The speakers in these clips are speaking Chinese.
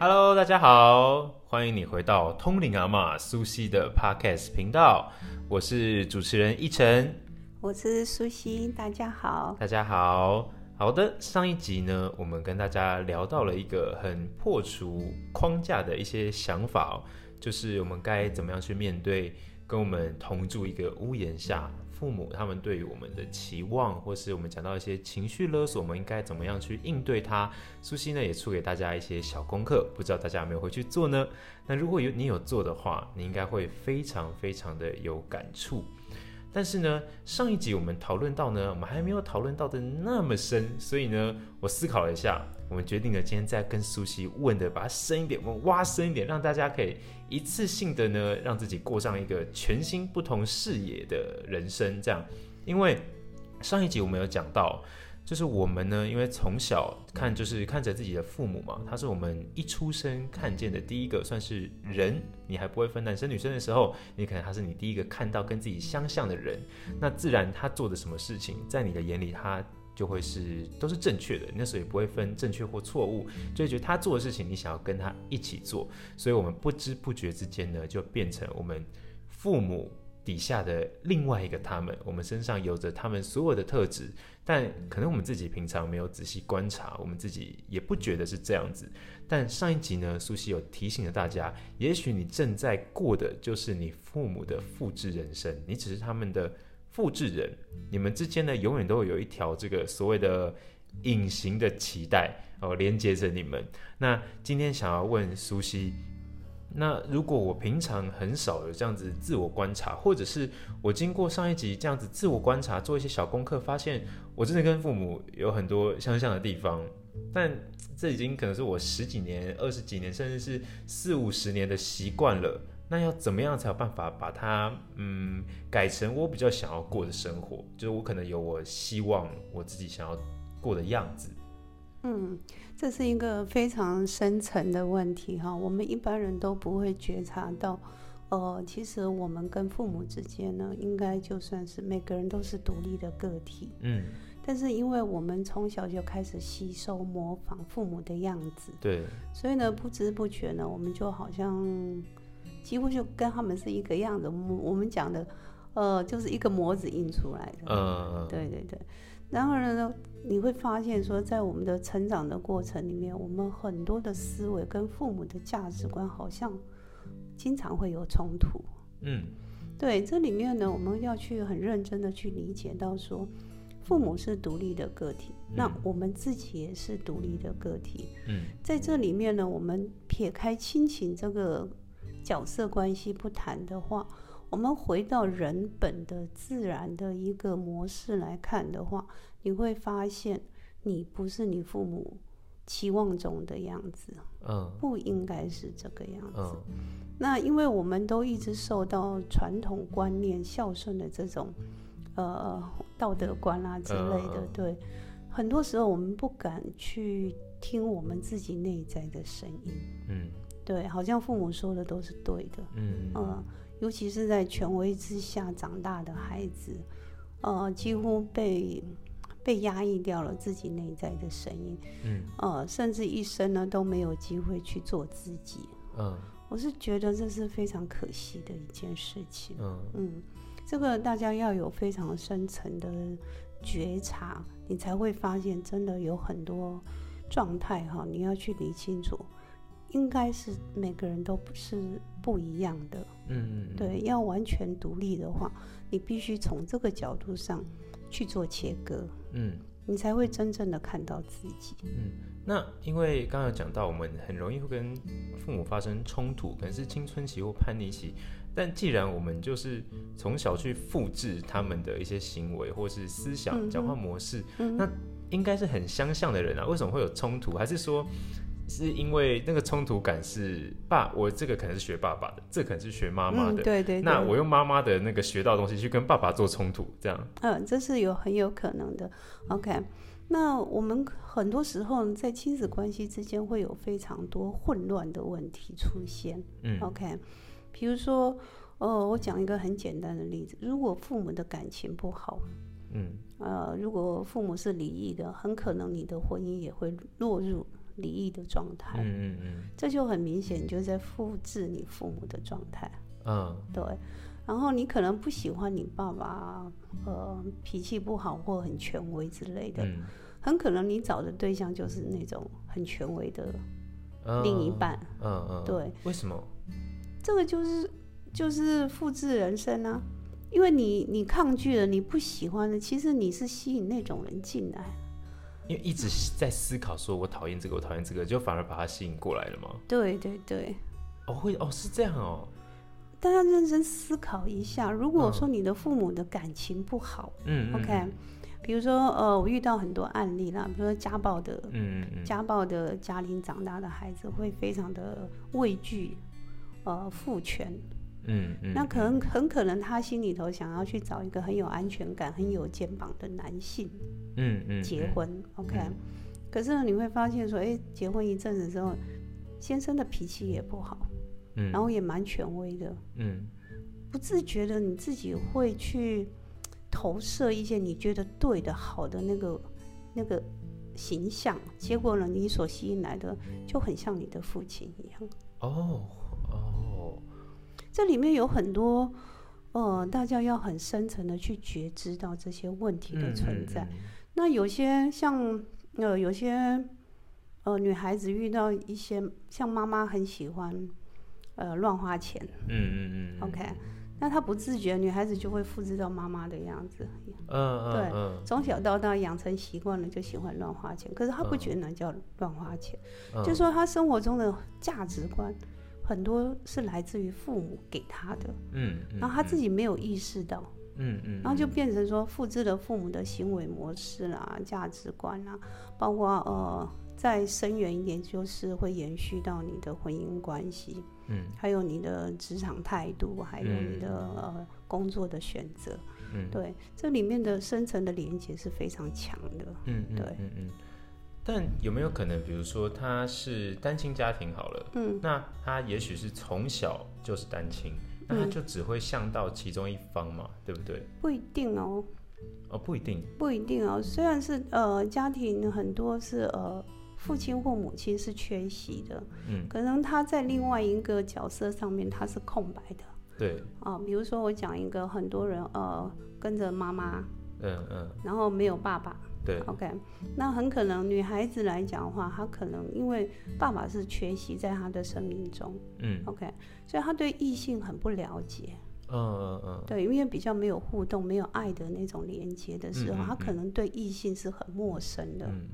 Hello，大家好，欢迎你回到通灵阿玛苏西的 Podcast 频道，我是主持人一晨，我是苏西，大家好。大家好。好的，上一集呢，我们跟大家聊到了一个很破除框架的一些想法哦，就是我们该怎么样去面对跟我们同住一个屋檐下父母他们对于我们的期望，或是我们讲到一些情绪勒索，我们应该怎么样去应对它。苏西呢也出给大家一些小功课，不知道大家有没有回去做呢？那如果有你有做的话，你应该会非常非常的有感触。但是呢，上一集我们讨论到呢，我们还没有讨论到的那么深，所以呢，我思考了一下，我们决定了今天再跟苏西问的，把它深一点，我们挖深一点，让大家可以一次性的呢，让自己过上一个全新不同视野的人生。这样，因为上一集我们有讲到。就是我们呢，因为从小看就是看着自己的父母嘛，他是我们一出生看见的第一个算是人，你还不会分男生女生的时候，你可能他是你第一个看到跟自己相像的人，那自然他做的什么事情，在你的眼里他就会是都是正确的，那时候也不会分正确或错误，就会觉得他做的事情你想要跟他一起做，所以我们不知不觉之间呢，就变成我们父母。底下的另外一个他们，我们身上有着他们所有的特质，但可能我们自己平常没有仔细观察，我们自己也不觉得是这样子。但上一集呢，苏西有提醒了大家，也许你正在过的就是你父母的复制人生，你只是他们的复制人，你们之间呢，永远都会有一条这个所谓的隐形的脐带哦，连接着你们。那今天想要问苏西。那如果我平常很少有这样子自我观察，或者是我经过上一集这样子自我观察，做一些小功课，发现我真的跟父母有很多相像的地方，但这已经可能是我十几年、二十几年，甚至是四五十年的习惯了。那要怎么样才有办法把它嗯改成我比较想要过的生活？就是我可能有我希望我自己想要过的样子。嗯。这是一个非常深层的问题哈，我们一般人都不会觉察到。呃，其实我们跟父母之间呢，应该就算是每个人都是独立的个体。嗯。但是因为我们从小就开始吸收模仿父母的样子，对。所以呢，不知不觉呢，我们就好像几乎就跟他们是一个样子。我们我们讲的，呃，就是一个模子印出来的。嗯。对对对。然而呢，你会发现说，在我们的成长的过程里面，我们很多的思维跟父母的价值观好像经常会有冲突。嗯，对，这里面呢，我们要去很认真的去理解到说，父母是独立的个体，那我们自己也是独立的个体。嗯，在这里面呢，我们撇开亲情这个角色关系不谈的话。我们回到人本的自然的一个模式来看的话，你会发现你不是你父母期望中的样子，嗯，不应该是这个样子。那因为我们都一直受到传统观念孝顺的这种呃道德观啊之类的，对，很多时候我们不敢去听我们自己内在的声音，嗯，对，好像父母说的都是对的，嗯嗯。尤其是在权威之下长大的孩子，呃，几乎被被压抑掉了自己内在的声音，嗯，呃，甚至一生呢都没有机会去做自己，嗯，我是觉得这是非常可惜的一件事情，嗯嗯，这个大家要有非常深层的觉察，你才会发现真的有很多状态哈，你要去理清楚。应该是每个人都不是不一样的，嗯，对，要完全独立的话，你必须从这个角度上去做切割，嗯，你才会真正的看到自己。嗯，那因为刚刚讲到，我们很容易会跟父母发生冲突，可能是青春期或叛逆期，但既然我们就是从小去复制他们的一些行为或是思想、讲话模式，嗯那应该是很相像的人啊，为什么会有冲突？还是说？是因为那个冲突感是爸，我这个可能是学爸爸的，这可能是学妈妈的，对对。那我用妈妈的那个学到东西去跟爸爸做冲突，这样。嗯，这是有很有可能的。OK，那我们很多时候在亲子关系之间会有非常多混乱的问题出现。嗯，OK，比如说，呃，我讲一个很简单的例子，如果父母的感情不好，嗯呃，如果父母是离异的，很可能你的婚姻也会落入离异的状态。嗯嗯嗯，这就很明显，你就在复制你父母的状态。嗯，对。然后你可能不喜欢你爸爸，呃，脾气不好或很权威之类的。嗯，很可能你找的对象就是那种很权威的另一半。嗯嗯，对。为什么？这个就是就是复制人生啊，因为你你抗拒了，你不喜欢的，其实你是吸引那种人进来。因为一直在思考，说我讨厌这个，我讨厌这个，就反而把他吸引过来了吗？对对对。哦，会哦，是这样哦。大家认真思考一下，如果说你的父母的感情不好，嗯，OK，比如说呃，我遇到很多案例啦，比如说家暴的，嗯嗯，家暴的家庭长大的孩子会非常的畏惧，呃，父权，嗯嗯，那可能很可能他心里头想要去找一个很有安全感、很有肩膀的男性，嗯嗯，结婚，OK，可是呢，你会发现说，哎，结婚一阵子之后，先生的脾气也不好。嗯。然后也蛮权威的，嗯，不自觉的你自己会去投射一些你觉得对的、好的那个那个形象，结果呢，你所吸引来的就很像你的父亲一样。哦哦，这里面有很多呃，大家要很深层的去觉知到这些问题的存在。那有些像呃，有些呃女孩子遇到一些像妈妈很喜欢。呃，乱花钱。嗯嗯嗯。OK，那她不自觉，女孩子就会复制到妈妈的样子。嗯嗯。对，从小到大养成习惯了，就喜欢乱花钱。可是她不觉得那叫乱花钱，就说她生活中的价值观很多是来自于父母给他的。嗯。然后他自己没有意识到。嗯嗯。然后就变成说复制了父母的行为模式啦、价值观啦，包括呃，再深远一点，就是会延续到你的婚姻关系。嗯，还有你的职场态度，还有你的呃工作的选择，嗯，对，这里面的深层的连接是非常强的，嗯，对，嗯嗯。但有没有可能，比如说他是单亲家庭好了，嗯，那他也许是从小就是单亲，那他就只会向到其中一方嘛，对不对？不一定哦，哦，不一定，不一定哦。虽然是呃家庭很多是呃。父亲或母亲是缺席的，嗯，可能他在另外一个角色上面他是空白的，对，啊，比如说我讲一个很多人呃跟着妈妈，嗯嗯，然后没有爸爸，对，OK，那很可能女孩子来讲的话，她可能因为爸爸是缺席在她的生命中，嗯，OK，所以她对异性很不了解，嗯嗯嗯，对，因为比较没有互动、没有爱的那种连接的时候，她可能对异性是很陌生的。嗯。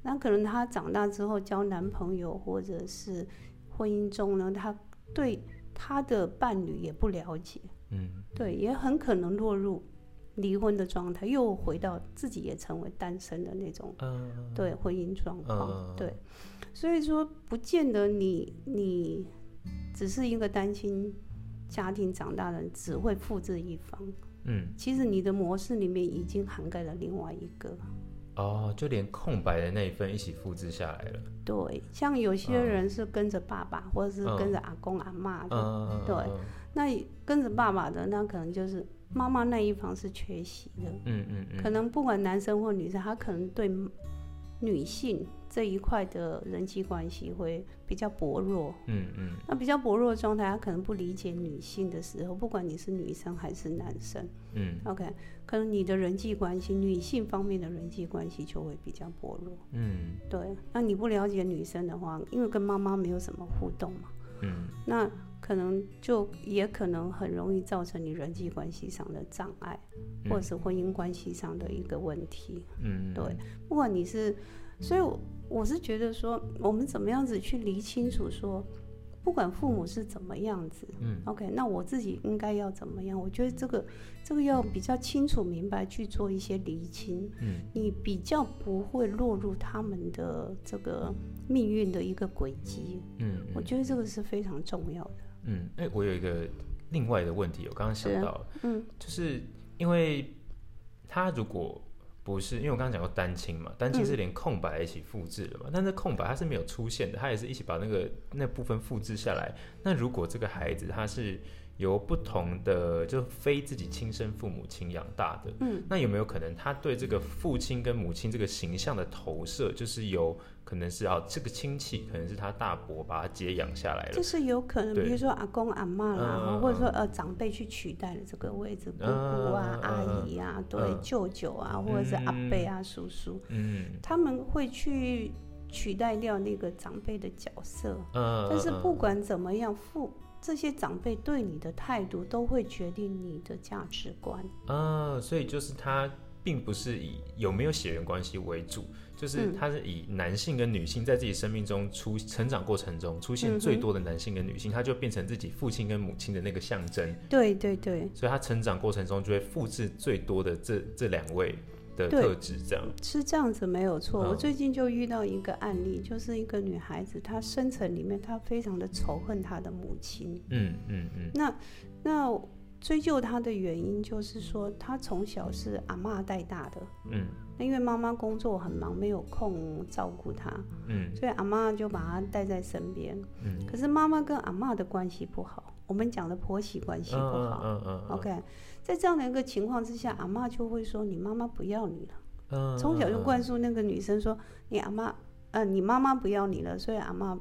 那可能她长大之后交男朋友，或者是婚姻中呢，她对她的伴侣也不了解，嗯，对，也很可能落入离婚的状态，又回到自己也成为单身的那种，嗯，对婚姻状况，对，所以说不见得你你只是一个单亲家庭长大的人，只会复制一方，嗯，其实你的模式里面已经涵盖了另外一个。哦，就连空白的那一份一起复制下来了。对，像有些人是跟着爸爸，或者是跟着阿公阿妈的。对，那跟着爸爸的，那可能就是妈妈那一方是缺席的。嗯嗯嗯。可能不管男生或女生，他可能对女性这一块的人际关系会比较薄弱。嗯嗯。那比较薄弱的状态，他可能不理解女性的时候，不管你是女生还是男生。嗯。OK。可能你的人际关系，女性方面的人际关系就会比较薄弱。嗯，对。那你不了解女生的话，因为跟妈妈没有什么互动嘛。嗯。那可能就也可能很容易造成你人际关系上的障碍，或者是婚姻关系上的一个问题。嗯。对。不管你是，所以我是觉得说，我们怎么样子去理清楚说。不管父母是怎么样子，嗯，OK，那我自己应该要怎么样？我觉得这个这个要比较清楚明白去做一些厘清，嗯，你比较不会落入他们的这个命运的一个轨迹，嗯，我觉得这个是非常重要的。嗯，哎，我有一个另外的问题，我刚刚想到，嗯，就是因为他如果。不是，因为我刚刚讲过单亲嘛，单亲是连空白一起复制了嘛，但是空白它是没有出现的，它也是一起把那个那部分复制下来。那如果这个孩子他是由不同的就非自己亲生父母亲养大的，嗯，那有没有可能他对这个父亲跟母亲这个形象的投射，就是由可能是啊这个亲戚可能是他大伯把他接养下来了，就是有可能，比如说阿公阿妈啦，或者说呃长辈去取代了这个位置，姑姑啊、阿姨啊、对舅舅啊，或者是阿伯啊、叔叔，嗯，他们会去取代掉那个长辈的角色，嗯，但是不管怎么样，父。这些长辈对你的态度都会决定你的价值观。啊，所以就是他并不是以有没有血缘关系为主，就是他是以男性跟女性在自己生命中出成长过程中出现最多的男性跟女性，他就变成自己父亲跟母亲的那个象征。对对对。所以他成长过程中就会复制最多的这这两位。的特质这样是这样子没有错。我最近就遇到一个案例，就是一个女孩子，她深层里面她非常的仇恨她的母亲。嗯嗯嗯。那那追究她的原因，就是说她从小是阿妈带大的。嗯。那因为妈妈工作很忙，没有空照顾她。嗯。所以阿妈就把她带在身边。嗯。可是妈妈跟阿妈的关系不好，我们讲的婆媳关系不好。嗯嗯。OK。在这样的一个情况之下，阿妈就会说：“你妈妈不要你了。”嗯，从小就灌输那个女生说：“你阿妈，呃，你妈妈不要你了，所以阿妈，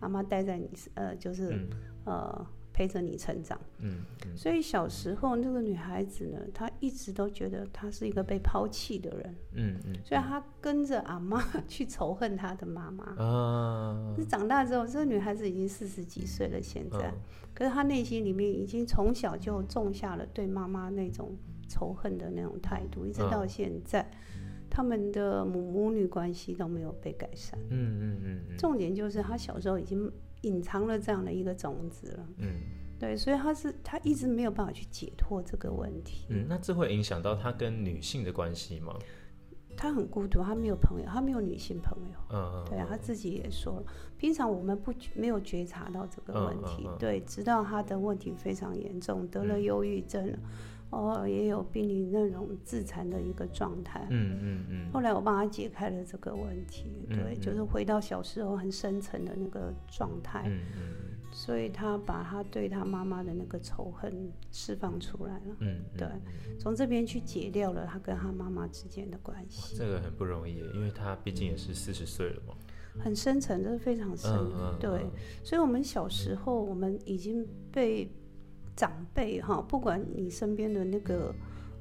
阿妈待在你，呃，就是，呃。”陪着你成长，嗯，所以小时候那个女孩子呢，她一直都觉得她是一个被抛弃的人，嗯嗯，所以她跟着阿妈去仇恨她的妈妈。啊。是长大之后，这个女孩子已经四十几岁了，现在，可是她内心里面已经从小就种下了对妈妈那种仇恨的那种态度，一直到现在，他们的母母女关系都没有被改善。嗯嗯嗯，重点就是她小时候已经。隐藏了这样的一个种子了，嗯，对，所以他是他一直没有办法去解脱这个问题，嗯，那这会影响到他跟女性的关系吗？他很孤独，他没有朋友，他没有女性朋友，嗯，对啊，他自己也说了，平常我们不没有觉察到这个问题，对，直到他的问题非常严重，得了忧郁症。哦，也有濒临那种自残的一个状态。嗯嗯嗯。后来我帮他解开了这个问题，对，就是回到小时候很深层的那个状态。嗯嗯。所以他把他对他妈妈的那个仇恨释放出来了。嗯。对，从这边去解掉了他跟他妈妈之间的关系。这个很不容易，因为他毕竟也是四十岁了嘛。很深层，这是非常深。的。对，所以我们小时候，我们已经被。长辈哈，不管你身边的那个，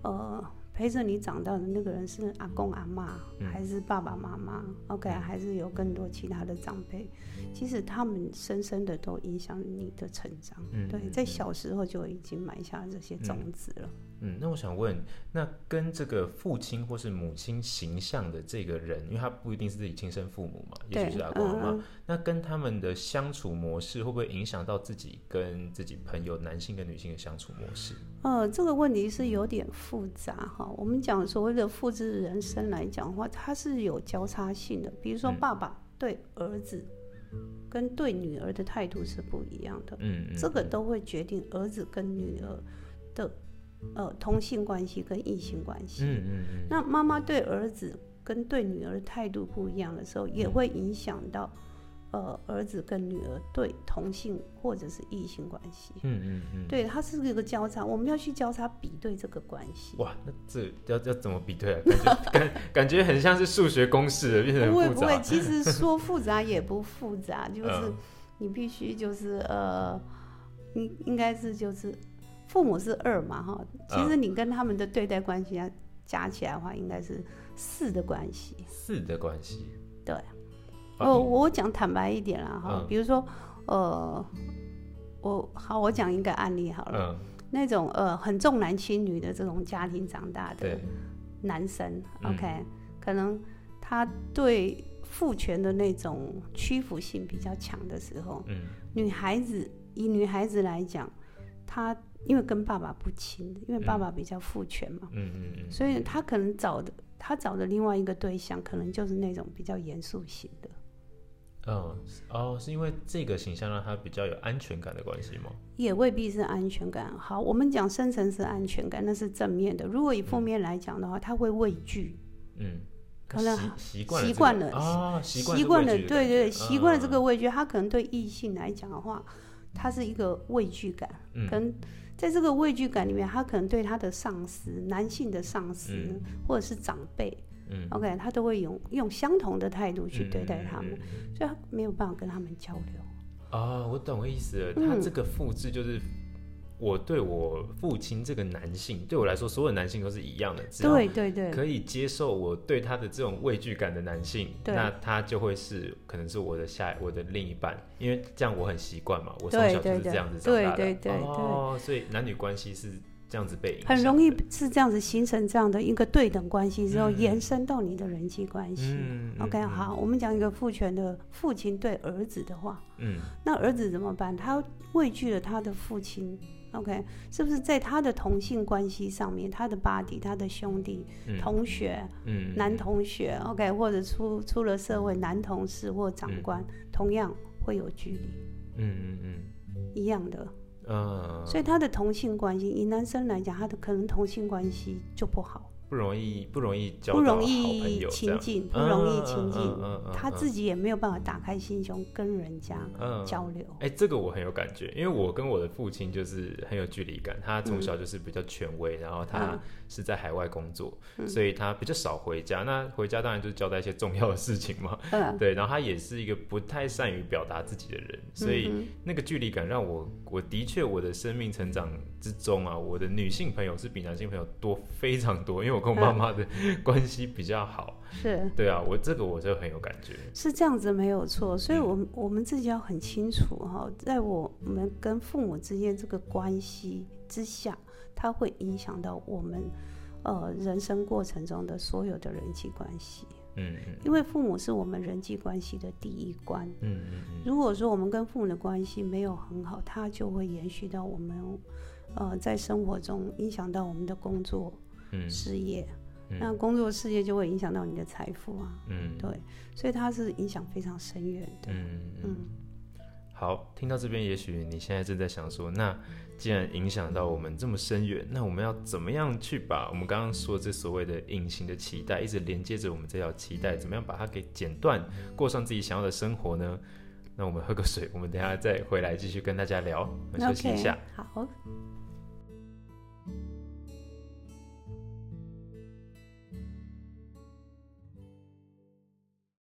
呃，陪着你长大的那个人是阿公阿妈，还是爸爸妈妈，OK，还是有更多其他的长辈，其实他们深深的都影响你的成长。对，在小时候就已经埋下这些种子了。嗯，那我想问，那跟这个父亲或是母亲形象的这个人，因为他不一定是自己亲生父母嘛，也许是阿公阿妈，那跟他们的相处模式会不会影响到自己跟自己朋友男性跟女性的相处模式？呃，这个问题是有点复杂哈。我们讲所谓的复制人生来讲的话，它是有交叉性的。比如说，爸爸对儿子跟对女儿的态度是不一样的，嗯，这个都会决定儿子跟女儿的。呃，同性关系跟异性关系，嗯嗯嗯，那妈妈对儿子跟对女儿态度不一样的时候，也会影响到，呃，儿子跟女儿对同性或者是异性关系，嗯嗯嗯，对，它是一个交叉，我们要去交叉比对这个关系。哇，那这要要怎么比对啊？感觉感感觉很像是数学公式，变成不会不会，其实说复杂也不复杂，就是你必须就是呃，应应该是就是。父母是二嘛，哈，其实你跟他们的对待关系要加起来的话，应该是四的关系。四的关系。对。哦，我讲坦白一点啦，哈，比如说，呃，我好，我讲一个案例好了。嗯。那种呃很重男轻女的这种家庭长大的男生，OK，可能他对父权的那种屈服性比较强的时候，嗯，女孩子以女孩子来讲，她。因为跟爸爸不亲，因为爸爸比较父权嘛，嗯嗯嗯，所以他可能找的他找的另外一个对象，可能就是那种比较严肃型的。嗯，哦，是因为这个形象让他比较有安全感的关系吗？也未必是安全感。好，我们讲深层是安全感，那是正面的。如果以负面来讲的话，他会畏惧。嗯，可能习惯习惯了啊，习惯了，对对，习惯了这个畏惧，他可能对异性来讲的话。他是一个畏惧感，跟在这个畏惧感里面，他可能对他的上司，男性的上司或者是长辈，嗯，OK，他都会用用相同的态度去对待他们，所以他没有办法跟他们交流。啊，我懂意思了，他这个复制就是。我对我父亲这个男性，对我来说，所有男性都是一样的。对对对，可以接受我对他的这种畏惧感的男性，那他就会是可能是我的下我的另一半，因为这样我很习惯嘛，我从小就是这样子长大的。对对对哦，所以男女关系是这样子被很容易是这样子形成这样的一个对等关系之后，延伸到你的人际关系。OK，好，我们讲一个父权的父亲对儿子的话，嗯，那儿子怎么办？他畏惧了他的父亲。OK，是不是在他的同性关系上面，他的 body、他的兄弟、同学、男同学，OK，或者出出了社会男同事或长官，同样会有距离。嗯嗯嗯，一样的。嗯。所以他的同性关系，以男生来讲，他的可能同性关系就不好。不容易，不容易交不容易亲近，不容易亲近，他自己也没有办法打开心胸跟人家交流。哎，这个我很有感觉，因为我跟我的父亲就是很有距离感。他从小就是比较权威，然后他是在海外工作，所以他比较少回家。那回家当然就是交代一些重要的事情嘛。对，然后他也是一个不太善于表达自己的人，所以那个距离感让我，我的确我的生命成长之中啊，我的女性朋友是比男性朋友多非常多，因为我。跟我妈妈的关系比较好，是。对啊，我这个我就很有感觉，是这样子没有错，所以，我们我们自己要很清楚哈，在我们跟父母之间这个关系之下，它会影响到我们呃人生过程中的所有的人际关系，嗯嗯，因为父母是我们人际关系的第一关，嗯嗯嗯，如果说我们跟父母的关系没有很好，它就会延续到我们呃在生活中影响到我们的工作。事业，那工作事业就会影响到你的财富啊。嗯，对，所以它是影响非常深远的。嗯嗯。好，听到这边，也许你现在正在想说，那既然影响到我们这么深远，那我们要怎么样去把我们刚刚说这所谓的隐形的期待，一直连接着我们这条期待，怎么样把它给剪断，过上自己想要的生活呢？那我们喝个水，我们等下再回来继续跟大家聊。我们休息一下。好。